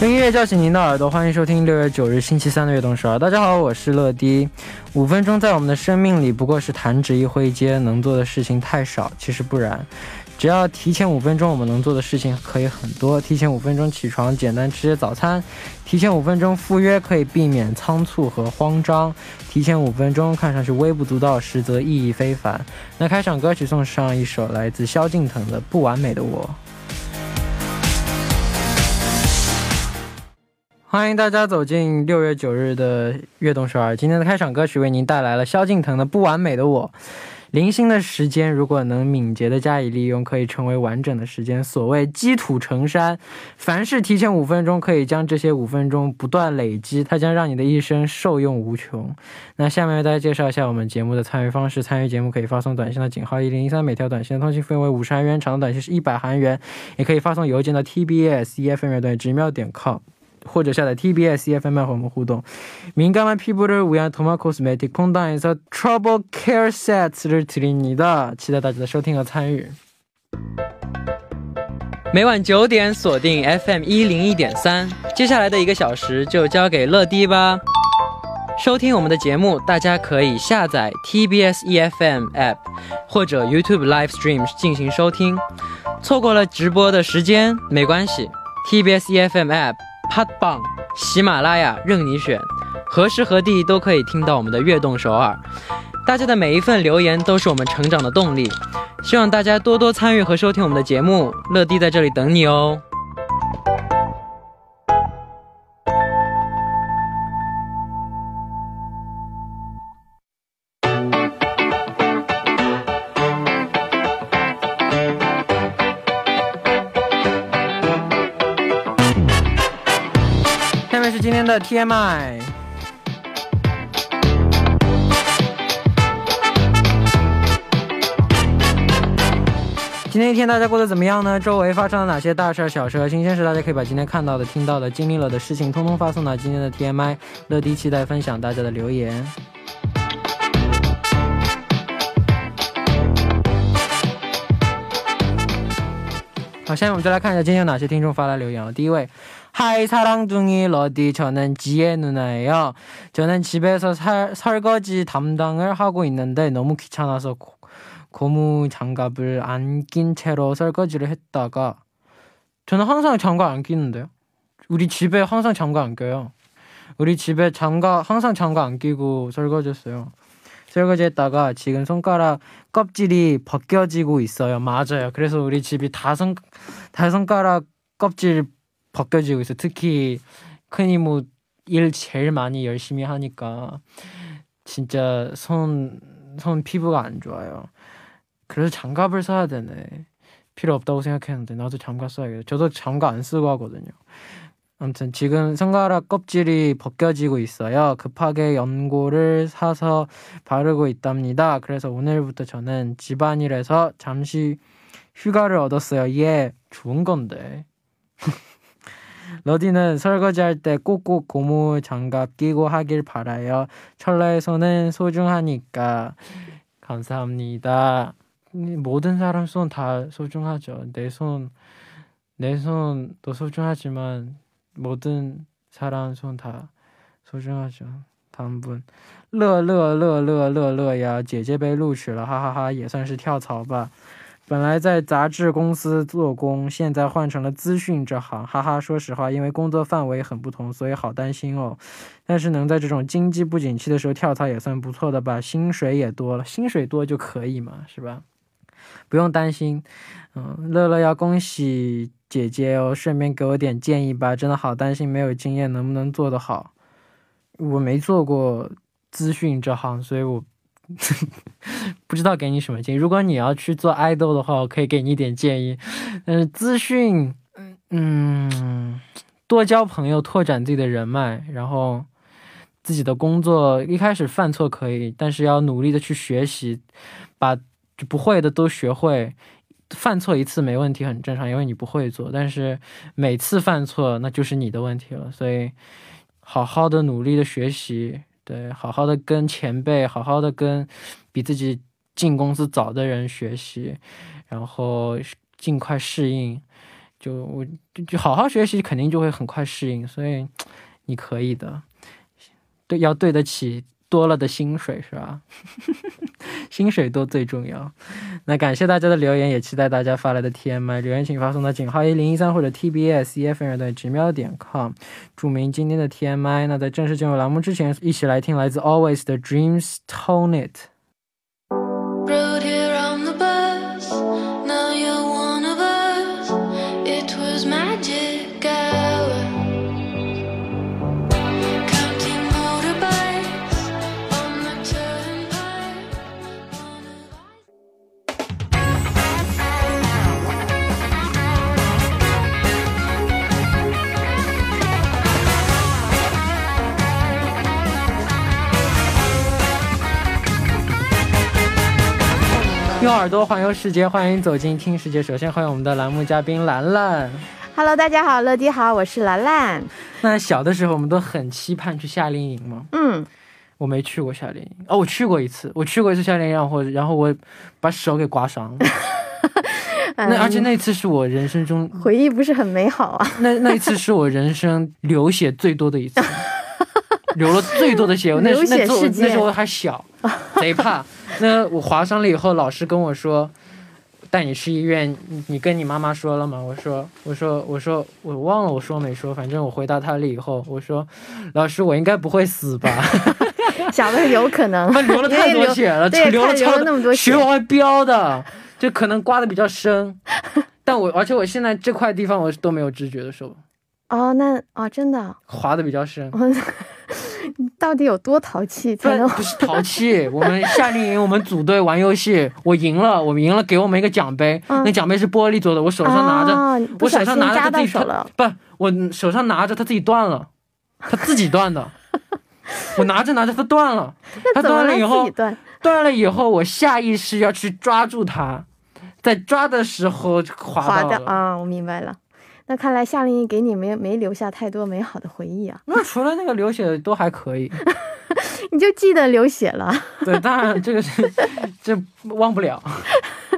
用音乐叫醒您的耳朵，欢迎收听六月九日星期三的悦动十二。大家好，我是乐迪。五分钟在我们的生命里不过是弹指一挥间，能做的事情太少。其实不然，只要提前五分钟，我们能做的事情可以很多。提前五分钟起床，简单吃些早餐；提前五分钟赴约，可以避免仓促和慌张；提前五分钟看上去微不足道，实则意义非凡。那开场歌曲送上一首来自萧敬腾的《不完美的我》。欢迎大家走进六月九日的悦动首尔。今天的开场歌曲为您带来了萧敬腾的《不完美的我》。零星的时间，如果能敏捷的加以利用，可以成为完整的时间。所谓积土成山，凡是提前五分钟，可以将这些五分钟不断累积，它将让你的一生受用无穷。那下面为大家介绍一下我们节目的参与方式：参与节目可以发送短信的井号一零一三，每条短信的通信费为五十韩元，长的短信是一百韩元；也可以发送邮件到 tbs efm 乐队直瞄点 com。或者下载 TBS EFM 和我们互动。敏感한피부를위한토마코스메틱퐁당에서 Trouble Care Sets를 드립니다期待大家的收听和参与。每晚九点锁定 FM 一零一点三，接下来的一个小时就交给乐迪吧。收听我们的节目，大家可以下载 TBS EFM App 或者 YouTube Live Stream 进行收听。错过了直播的时间没关系，TBS EFM App。 P 棒，喜马拉雅任你选，何时何地都可以听到我们的悦动首尔。大家的每一份留言都是我们成长的动力，希望大家多多参与和收听我们的节目。乐迪在这里等你哦。TMI，今天一天大家过得怎么样呢？周围发生了哪些大事、小事和新鲜事？大家可以把今天看到的、听到的、经历了的事情，通通发送到今天的 TMI。乐迪期待分享大家的留言。好，下面我们就来看一下今天有哪些听众发来留言了。第一位。 하이 사랑둥이 러디 저는 지혜 누나예요. 저는 집에서 살, 설거지 담당을 하고 있는데 너무 귀찮아서 고, 고무 장갑을 안 낀 채로 설거지를 했다가 저는 항상 장갑 안 끼는데요. 우리 집에 항상 장갑 안 껴요. 우리 집에 장갑 항상 장갑 안 끼고 설거지했어요. 설거지했다가 지금 손가락 껍질이 벗겨지고 있어요. 맞아요. 그래서 우리 집이 다 손 다 손가락 껍질 벗겨지고 있어. 특히 큰 이모 일 제일 많이 열심히 하니까 진짜 손, 손 피부가 안 좋아요. 그래서 장갑을 써야 되네. 필요 없다고 생각했는데 나도 장갑 써야겠다. 저도 장갑 안 쓰고 하거든요. 아무튼 지금 손가락 껍질이 벗겨지고 있어요. 급하게 연고를 사서 바르고 있답니다. 그래서 오늘부터 저는 집안일에서 잠시 휴가를 얻었어요. 예, 좋은 건데. 러디는 설거지할 때 꼭꼭 고무 장갑 끼고 하길 바라요. 철라의 손은 소중하니까. 감사합니다. 모든 사람 손 다 소중하죠. 내 손, 내 손도 소중하지만 모든 사람 손 다 소중하죠. 다음 분. 乐乐乐乐乐乐呀，姐姐被录取了，哈哈哈，也算是跳槽吧。 本来在杂志公司做工，现在换成了资讯这行，哈哈。说实话，因为工作范围很不同，所以好担心哦。但是能在这种经济不景气的时候跳槽也算不错的吧，薪水也多了，薪水多就可以嘛，是吧？不用担心。嗯，乐乐要恭喜姐姐哦，顺便给我点建议吧，真的好担心，没有经验能不能做得好？我没做过资讯这行，所以我。不知道给你什么建议。如果你要去做爱豆的话，我可以给你一点建议。嗯，资讯，嗯，多交朋友，拓展自己的人脉，然后自己的工作一开始犯错可以，但是要努力的去学习，把不会的都学会。犯错一次没问题，很正常，因为你不会做。但是每次犯错，那就是你的问题了。所以，好好的努力的学习。对，好好的跟前辈，好好的跟比自己进公司早的人学习，然后尽快适应，就我就就好好学习，肯定就会很快适应，所以你可以的，对，要对得起多了的薪水是吧？薪水多最重要。那感谢大家的留言，也期待大家发来的 TMI 留言，请发送到井号一零一三或者 TBS EFM 的直瞄点 com，注明今天的 TMI。那在正式进入栏目之前，一起来听来自 Always 的 Dreams Tone It。用耳朵环游世界，欢迎走进听世界。首先欢迎我们的栏目嘉宾兰兰。Hello，大家好，乐迪好，我是兰兰。那小的时候我们都很期盼去夏令营吗，嗯，我没去过夏令营，哦，我去过一次，我去过一次夏令营，然后然后我把手给刮伤了。那而且那次是我人生中回忆不是很美好啊。那那一次是我人生流血最多的一次，流了最多的血。那那时候那时候我还小，贼怕。那我划伤了以后，老师跟我说，带你去医院。你你跟你妈妈说了吗？我说我说我说我忘了我说没说，反正我回答他了以后，我说老师我应该不会死吧？想的有可能，他流了太多血了，对，流了了那么多血血往外飙的，就可能刮的比较深。但我而且我现在这块地方我都没有知觉的时候。哦，那哦，真的，滑的比较深，你到底有多淘气不才能？不是淘气。我们夏令营，我们组队玩游戏，我赢了，我们赢了，给我们一个奖杯，嗯那奖杯是玻璃做的，我手上拿着，啊、我手上拿着它自己手了。不，我手上拿着它自己断了，它自己断的，我拿着拿着它断了，它断了以后，断？断了以后，我下意识要去抓住它，在抓的时候滑滑到了。的啊，我明白了。那看来夏令营给你没没留下太多美好的回忆啊，那除了那个流血都还可以，你就记得流血了。对，当然这个是这忘不了。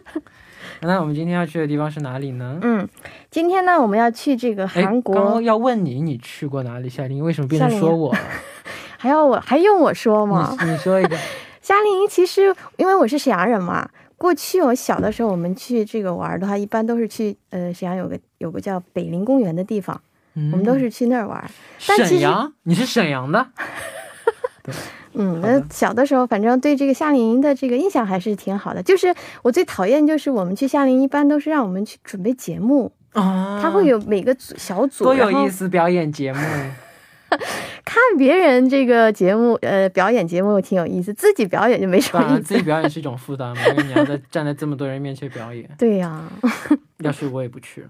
那我们今天要去的地方是哪里呢？嗯，今天呢，我们要去这个哎，韩国刚刚，要问你，你去过哪里夏令营？为什么变成说我了？还要我还用我说吗？你你说一个。夏令营其实因为我是沈阳人嘛，过去我小的时候我们去这个玩儿的话，一般都是去呃沈阳有个有个叫北陵公园的地方，我我们都是去那儿玩沈阳，你是沈阳的？嗯，好的那小的时候反正对这个夏令营的这个印象还是挺好的。就是我最讨厌就是我们去夏令营一般都是让我们去准备节目，啊他会有每个组小组，多有意思，表演节目。看别人这个节目呃表演节目挺有意思，自己表演就没什，么意思。自己。表演是一种负担嘛，因为你要在站在这么多人面前表演。对呀、要是我也不去了。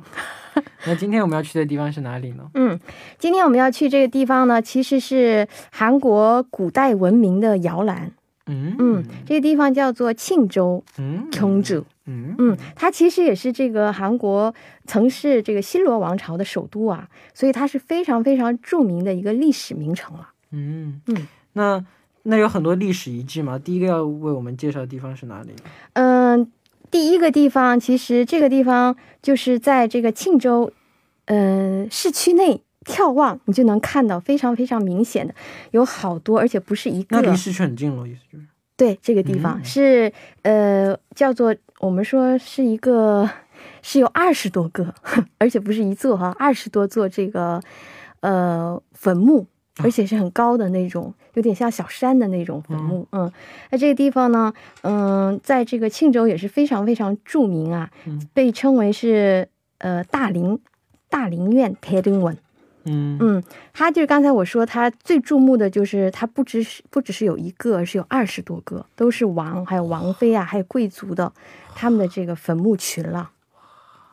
那今天我们要去的地方是哪里呢？嗯，今天我们要去这个地方呢，其实是韩国古代文明的摇篮。嗯嗯，这个地方叫做庆州嗯琼州。嗯嗯，它其实也是这个韩国曾是这个新罗王朝的首都啊，所以它是非常非常著名的一个历史名城了。嗯嗯，那那有很多历史遗迹嘛。第一个要为我们介绍的地方是哪里？嗯，第一个地方其实这个地方就是在这个庆州，嗯，市区内眺望，你就能看到非常非常明显的有好多，而且不是一个。那离市区很近了，意思就是。对，这个地方、嗯是呃叫做我们说是一个是有二十多个，而且不是一座哈，二十多座这个呃坟墓。而且是很高的那种，有点像小山的那种坟墓。嗯，那这个地方呢，嗯，在这个庆州也是非常非常著名啊，嗯被称为是呃大陵大陵院铁등 원。 嗯嗯，它就是刚才我说，他最注目的就是他不只是不只是有一个，而是有二十多个，都是王还有王妃啊，还有贵族的他们的这个坟墓群了。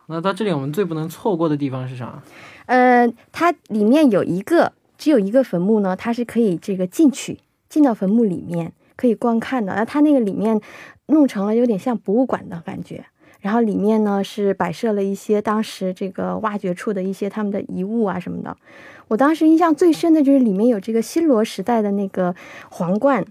那到这里我们最不能错过的地方是啥？呃，它里面有一个只有一个坟墓呢，它是可以这个进去进到坟墓里面可以观看的。那它那个里面弄成了有点像博物馆的感觉。然后里面呢是摆设了一些当时这个挖掘出的一些他们的遗物啊什么的。我当时印象最深的就是里面有这个新罗时代的那个皇冠，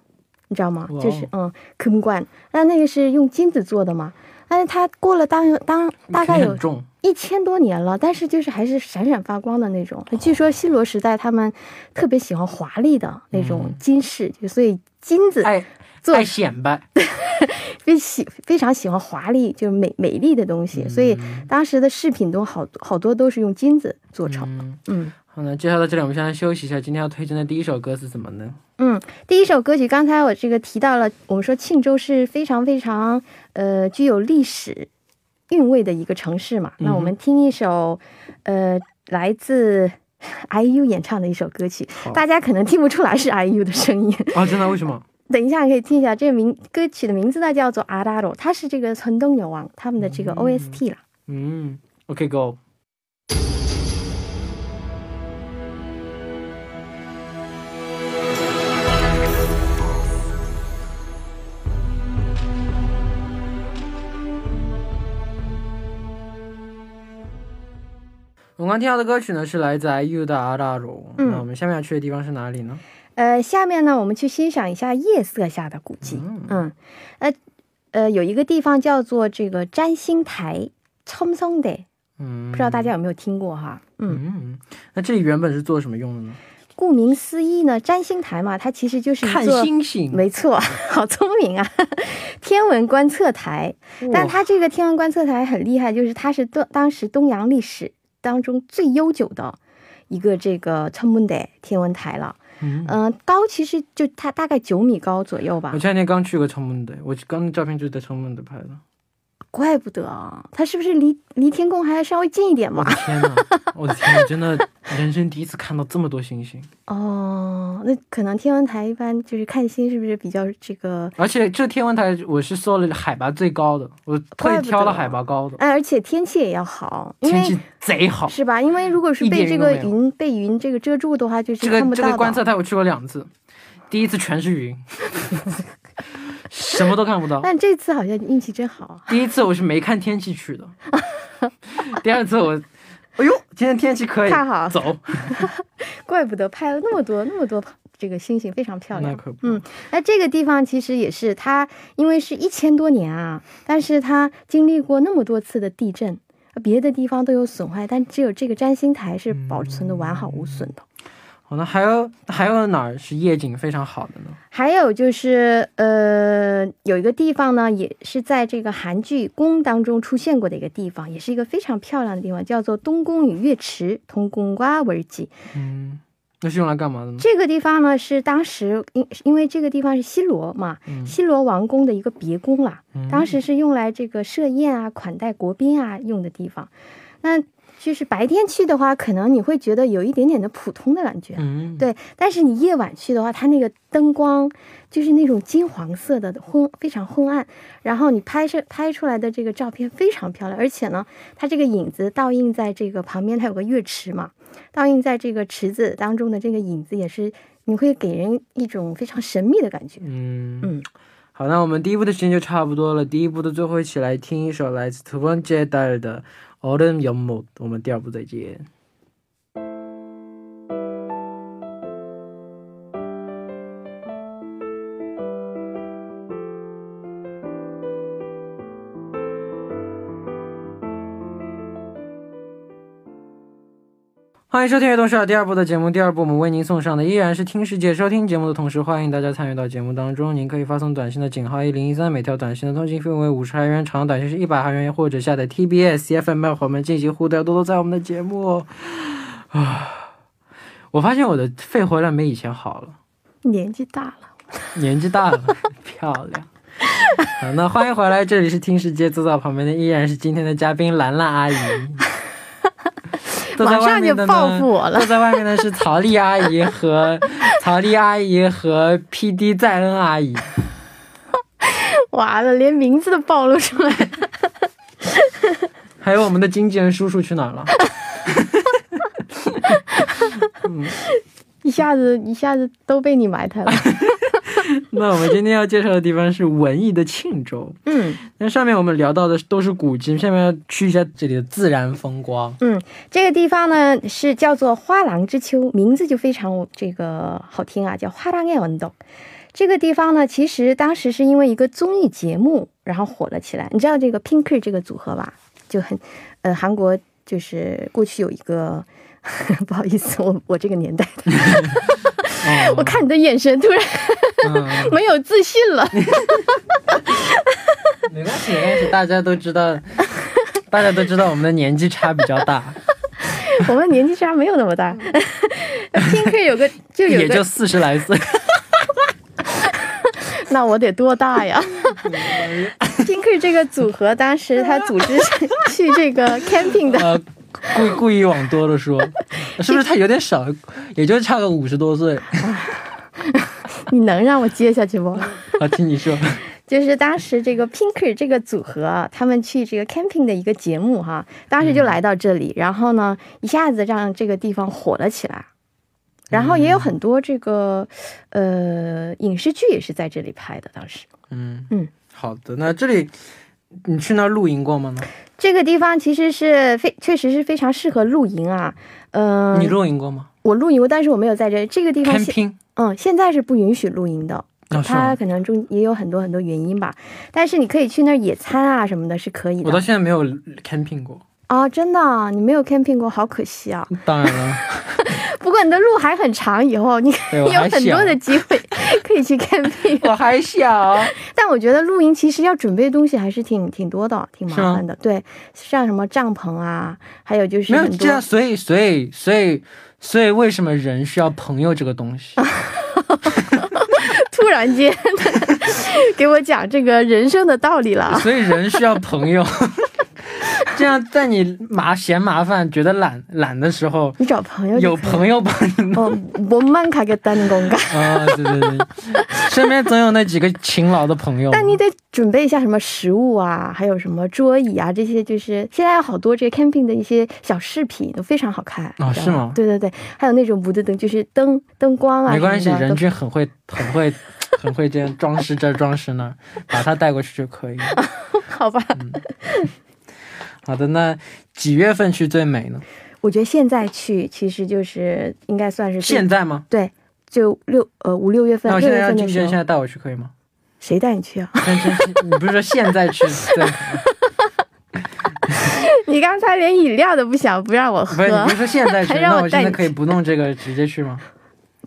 你知道吗？就是嗯坑冠，那那个是用金子做的嘛。但是它过了当当大概有。一一千多年了，但是就是还是闪闪发光的那种。据说新罗时代他们特别喜欢华丽的那种金饰，就所以金子爱做爱显摆，非喜非常喜欢华丽，就是美美丽的东西，所以当时的饰品都好好多都是用金子做成的。嗯，嗯好那，介绍到这里，我们先来休息一下。今天要推荐的第一首歌是什么呢？嗯，第一首歌曲刚才我这个提到了，我们说庆州是非常非常呃具有历史韵味的一个城市嘛。那我们听一首呃来自 IU 演唱的一首歌曲，大家可能听不出来是 IU 的声音。啊，真的？为什么？等一下可以听一下，这个名歌曲的名字呢叫做《阿拉罗》，它是这个村东牛王他们的这个 OST 啦。嗯，OK，Go。我们刚听到的歌曲呢，是来自 IU 的《阿拉罗》。嗯那我们下面要去的地方是哪里呢？呃，下面呢，我们去欣赏一下夜色下的古迹。嗯嗯，呃，呃，有一个地方叫做这个占星台첨성대， 嗯，不知道大家有没有听过哈？嗯，嗯，那这里原本是做什么用的呢？顾名思义呢，占星台嘛，它其实就是一看座，星星。没错，好聪明啊，天文观测台。但哇它这个天文观测台很厉害，就是它是东当时东洋历史当中最悠久的一个这个천문대天文台了。 嗯嗯、高其实就它大概九米高左右吧我。前两天刚去过城门的，我刚那照片就是在城门的拍的。怪不得啊，它是不是离离天宫还稍微近一点嘛我的？天呐，我的天，我真的人生第一次看到这么多星星，哦，那可能天文台一般就是看星是不是比较这个？而且这天文台我是搜了海拔最高的，我特意挑了海拔高的，哎，而且天气也要好，天气贼好。是吧？因为如果是被这个云被云这个遮住的话，就是这个看不到的。这个观测台我去过两次，第一次全是云，什么都看不到。但这次好像运气真好啊！第一次我是没看天气去的，第二次我，哎呦，今天天气可以，太好了走，怪不得拍了那么多那么多这个星星，非常漂亮。那可不，嗯，那这个地方其实也是它，因为是一千多年啊，但是它经历过那么多次的地震，别的地方都有损坏，但只有这个占星台是保存的完好无损的。好，那还有还有哪儿是夜景非常好的呢？还有就是，呃，有一个地方呢，也是在这个韩剧《宫》当中出现过的一个地方，也是一个非常漂亮的地方，叫做东宫与月池通宫瓜文记。嗯，那是用来干嘛的呢？这个地方呢，是当时因因为这个地方是西罗嘛，嗯西罗王宫的一个别宫啦，嗯当时是用来这个设宴啊、款待国宾啊用的地方。那就是白天去的话，可能你会觉得有一点点的普通的感觉，嗯，对。但是你夜晚去的话，它那个灯光就是那种金黄色的昏，非常昏暗。然后你拍摄拍出来的这个照片非常漂亮，而且呢，它这个影子倒映在这个旁边，它有个月池嘛，倒映在这个池子当中的这个影子也是，你会给人一种非常神秘的感觉。嗯嗯，好，那我们第一步的时间就差不多了，第一步的最后一起来听一首来自 t o n j e 带来的。奥运延播，我们第二部再见。欢迎收听《悦动少》第二部的节目。第二部我们为您送上的依然是听世界。收听节目的同时，欢迎大家参与到节目当中。您可以发送短信的井号一零一三，每条短信的通信费为五十韩元，长短信是一百韩元，或者下载 TBS FM 和我们进行互动，多多在我们的节目。啊，我发现我的肺活量没以前好了，年纪大了，年纪大了，漂亮。好，那欢迎回来，这里是听世界，坐在旁边的依然是今天的嘉宾兰兰阿姨。马上就外面的呢报复我了坐。在外面的是曹丽阿姨和 曹丽阿姨和 PD 在恩阿姨。完了，连名字都暴露出来了。还有我们的经纪人叔叔去哪儿了？一下子一下子都被你埋汰了。那我们今天要介绍的地方是文艺的庆州。嗯那上面我们聊到的都是古今，下面要去一下这里的自然风光。嗯，这个地方呢是叫做花廊之丘，名字就非常这个好听啊，叫花廊爱文斗。这个地方呢，其实当时是因为一个综艺节目，然后火了起来。你知道这个 Pinker 这个组合吧？就很，呃，韩国就是过去有一个，不好意思，我我这个年代的，哦我看你的眼神突然嗯，没有自信了。没关系，没关系，大家都知道，大家都知道我们的年纪差比较大，我们年纪差没有那么大。Pink 有个就有个，也就四十来岁。那我得多大呀？Pink 这个组合当时他组织去这个 camping 的，呃，故意故意往多了说，是不是他有点少？也就差个五十多岁。你能让我接下去不？啊，听你说。就是当时这个 Pinker 这个组合啊，他们去这个 camping 的一个节目哈，当时就来到这里，然后呢，一下子让这个地方火了起来。然后也有很多这个，呃，影视剧也是在这里拍的。当时嗯嗯，好的。那这里你去那儿露营过吗？呢？这个地方其实是非确实是非常适合露营啊。嗯、你露营过吗我露营过，但是我没有在这这个地方现。？camping 嗯，现在是不允许露营的。它可能中也有很多很多原因吧，但是你可以去那儿野餐啊什么的，是可以的我到。现在没有 camping 过。啊、真的啊，你没有 camping 过，好可惜啊。当然了，不过你的路还很长，以后你有很多的机会 可以去 camping。我还小。但我觉得露营其实要准备的东西还是挺挺多的，挺麻烦的。对，像什么帐篷啊，还有就是没有这样，所以所以所以所以为什么人需要朋友这个东西？突然间给我讲这个人生的道理了啊。所以人需要朋友。这样在你麻嫌麻烦、觉得懒懒的时候，你找朋友有朋友帮你弄。我曼卡给单的公干啊，对对对，身边总有那几个勤劳的朋友。但你得准备一下什么食物啊，还有什么桌椅啊，这些就是现在有好多这个 camping 的一些小饰品都非常好看啊、哦，是吗？对对对，还有那种不的灯，就是灯灯光啊，没关系，人均很会很会。很会这样装饰这装饰那，把它带过去就可以。好吧。好的，那几月份去最美呢？我觉得现在去其实就是应该算是现在吗？对，就六呃五六月份那我现在要进去，现在带我去可以吗？谁带你去啊？你不是说现在去最好吗？你刚才连饮料都不想不让我喝不是，你不是说现在去？那我现在可以不弄这个，直接去吗？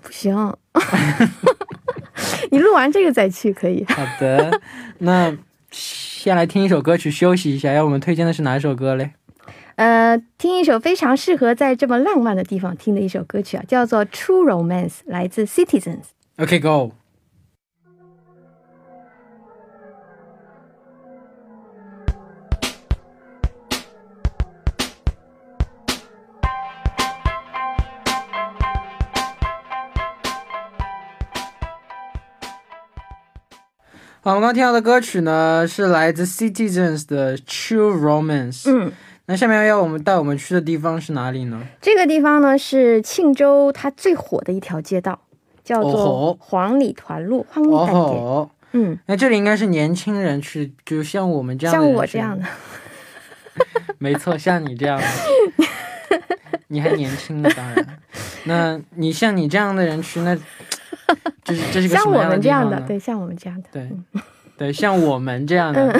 不行。你录完这个再去可以。好的，那先来听一首歌曲休息一下。要我们推荐的是哪一首歌嘞？呃，听一首非常适合在这么浪漫的地方听的一首歌曲啊，叫做《True Romance》，来自 Citizens。OK Go。好，我们刚刚听到的歌曲呢，是来自 Citizens 的《True Romance》。嗯，那下面要我们带我们去的地方是哪里呢？这个地方呢是庆州它最火的一条街道，叫哦做黄里团路，黄里哦大街。吼，嗯，那这里应该是年轻人去，就像我们这样的像我这样的，没错，像你这样的，你还年轻呢，当然。那你像你这样的人去，那 这是这是个像我们这样的？对，像我们这样的，对对，像我们这样的，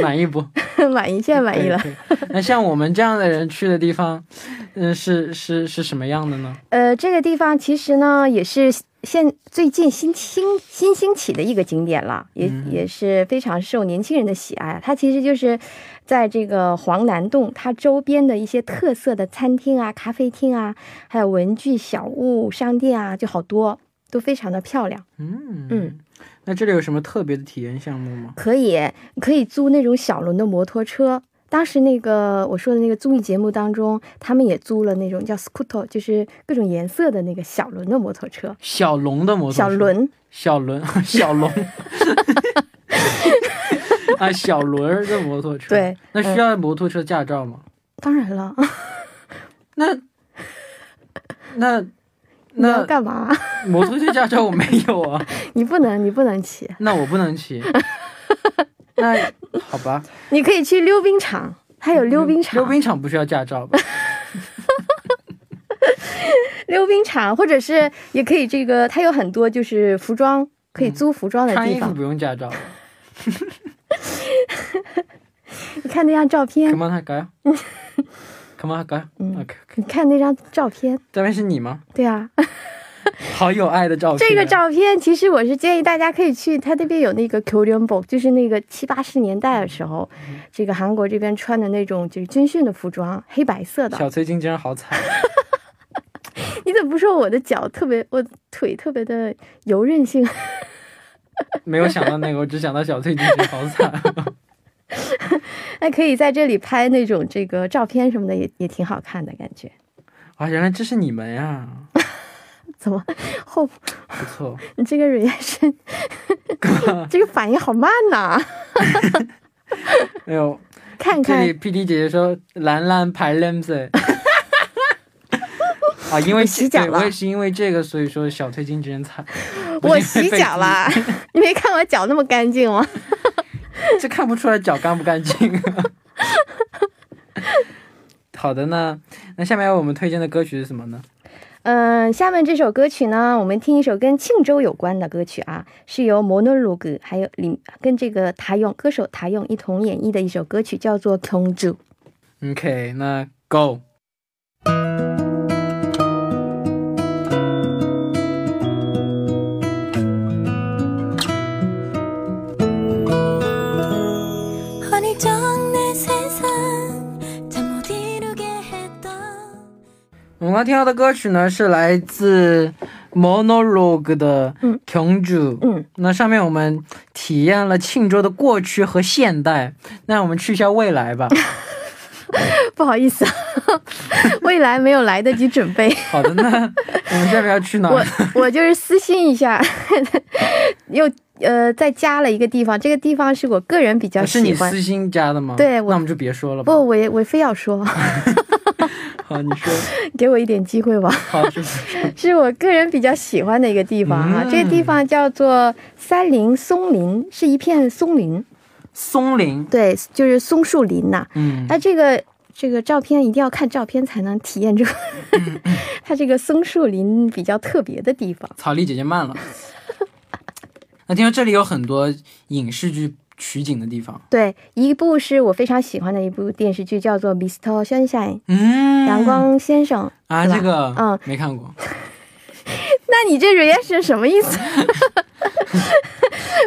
满意不？满意，现在满意了。那像我们这样的人去的地方，嗯，是是是什么样的呢？呃，这个地方其实呢也是现最近新兴新兴起的一个景点了，也、嗯也是非常受年轻人的喜爱。它其实就是在这个黄南洞，它周边的一些特色的餐厅啊、咖啡厅啊，还有文具小物商店啊，就好多，都非常的漂亮。嗯嗯，那这里有什么特别的体验项目吗？可以可以租那种小轮的摩托车。当时那个我说的那个综艺节目当中，他们也租了那种叫 scooter，就是各种颜色的那个小轮的摩托车。小龙的摩托车小，轮，小轮，小龙。啊，小轮儿的摩托车。对，那需要摩托车驾照吗？当然了，那那那干嘛？摩托车驾照我没有啊，你不能，你不能骑，那我不能骑。那好吧，你可以去溜冰场，它有溜冰场。溜,冰场不需要驾照吧？溜冰场，或者是也可以这个，它有很多就是服装可以租服装的地方。嗯、穿衣服不用驾照。你看那张照片。干嘛他改？干嘛改？嗯，OK。你看那张照片。照片是你吗？对啊。好有爱的照片。这个照片其实我是建议大家可以去，他那边有那个 Koreanbok，就是那个七八十年代的时候，这个韩国这边穿的那种就是军训的服装，黑白色的。小崔今天好惨，你怎么不说我的脚特别，我腿特别的柔韧性？没有想到那个，我只想到小崔今天好惨。那可以在这里拍那种这个照片什么的，也也挺好看的感觉。啊，原来这是你们呀，怎么后不错。你这个 reaction，这个反应好慢呐、没有，看看这里 P D 姐姐说兰兰排 l e m s 啊，因为洗脚了我也是因为这个，所以说小崔今天惨。我洗脚啦，你没看我脚那么干净吗？被，这看不出来脚干不干净。好的呢，那下面我们推荐的歌曲是什么呢？嗯，下面这首歌曲呢，我们听一首跟庆州有关的歌曲啊，是由摩诺鲁格还有里跟这个他勇歌手他勇一同演绎的一首歌曲，叫做《庆州》。OK，那 Go。刚听到的歌曲呢，是来自 Monologue 的嗯경 주。 嗯，那上面我们体验了庆州的过去和现代，那我们去一下未来吧。不好意思，未来没有来得及准备，好的，那 我们下面要去哪我？我就是私信一下，又呃再加了一个地方，这个地方是我个人比较喜欢是你。私心加的吗？对那我们就别说了吧。不，我也我非要说，好，你说。给我一点机会吧。好，是是 是我个人比较喜欢的一个地方啊，嗯这个地方叫做三林松林，是一片松林，松林。对，就是松树林呐、嗯，那这个这个照片一定要看照片才能体验这个，它这个松树林比较特别的地方。草莉姐姐慢了。那听说这里有很多影视剧取景的地方。对，一部是我非常喜欢的一部电视剧，叫做《Mr. Sunshine》嗯，阳光先生。啊，这个嗯没看过。那你这 reaction 什么意思？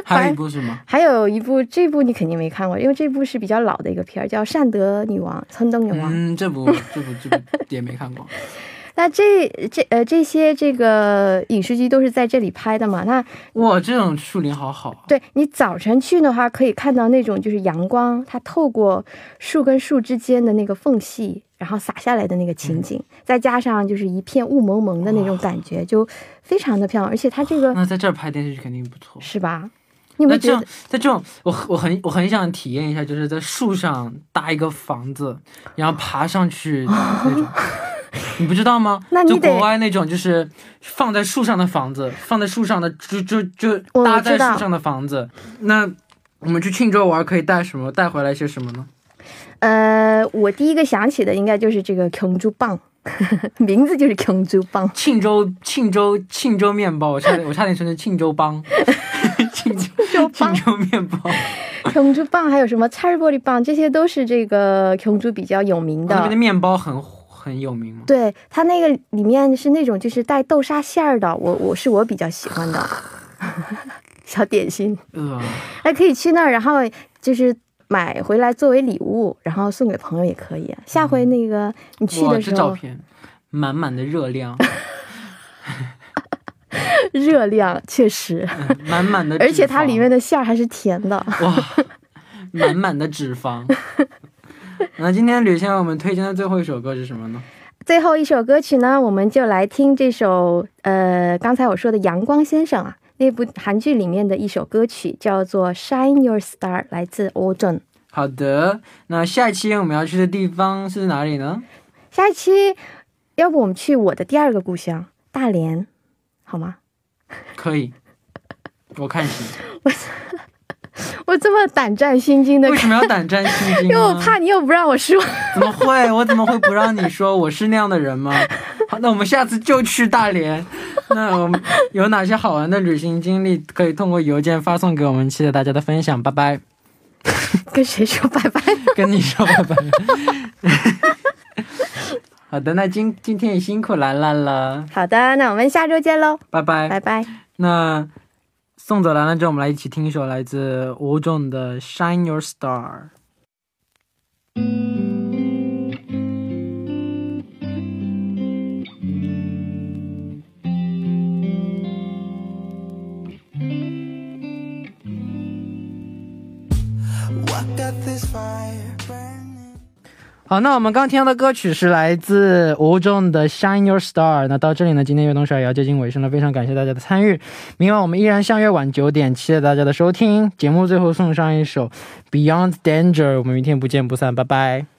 还有一部是吗？还有一部，这部你肯定没看过，因为这部是比较老的一个片儿，叫《善德女王》，村东女王。嗯，这部这部这部也没看过。那这这呃这些这个影视剧都是在这里拍的嘛？那哇，这种树林好好啊。对你早晨去的话，可以看到那种就是阳光，它透过树跟树之间的那个缝隙，然后洒下来的那个情景，再加上就是一片雾蒙蒙的那种感觉，就非常的漂亮。而且它这个那在这儿拍电视剧肯定不错。是吧？那这样在这种，我我很我很想体验一下，就是在树上搭一个房子，然后爬上去 那种。你不知道吗？就国外那种，就是放在树上的房子，放在树上的，就就就搭在树上的房子。那我们去庆州玩，可以带什么？带回来些什么呢？呃，我第一个想起的应该就是这个琼珠棒，名字就是琼珠棒。庆州庆州庆州面包，我差点 我差点说成庆州帮，庆州州庆州面包。琼珠棒还有什么菜玻璃棒，这些都是这个琼珠比较有名的。那边的面包很很有名吗？对它那个里面是那种就是带豆沙馅儿的，我我是我比较喜欢的 小点心，呃，还可以去那儿，然后就是买回来作为礼物，然后送给朋友也可以。下回那个你去，的时候，这照片满满的热量 热量确实，嗯满满的，而且它里面的馅儿还是甜的。哇，满满的脂肪。那今天吕先生我们推荐的最后一首歌是什么呢？最后一首歌曲呢，我们就来听这首呃，刚才我说的《阳光先生》啊，那部韩剧里面的一首歌曲叫做《Shine Your Star》，来自 o j o n 好的，那下一期我们要去的地方是哪里呢？下一期，要不我们去我的第二个故乡大连，好吗？可以，我看行。我 这么胆战心惊的为，什么要胆战心惊呢？因为我怕你又不让我说。怎么会？我怎么会不让你说我是那样的人吗？好，那我们下次就去大连。那我们有哪些好玩的旅行经历，可以通过邮件发送给我们，期待大家的分享。拜拜。跟谁说拜拜？跟你说拜拜。好的，那今今天也辛苦兰兰了，好的，那我们下周见喽，拜拜。拜拜。那送走兰兰之后，我们来一起听一首来自吴仲的《Shine Your Star》。好，那我们刚听到的歌曲是来自吴仲的《Shine Your Star》。那到这里呢，今天悦动少也要接近尾声了，非常感谢大家的参与。明晚我们依然相约晚九点，期待大家的收听。节目最后送上一首《Beyond Danger》，我们明天不见不散，拜拜。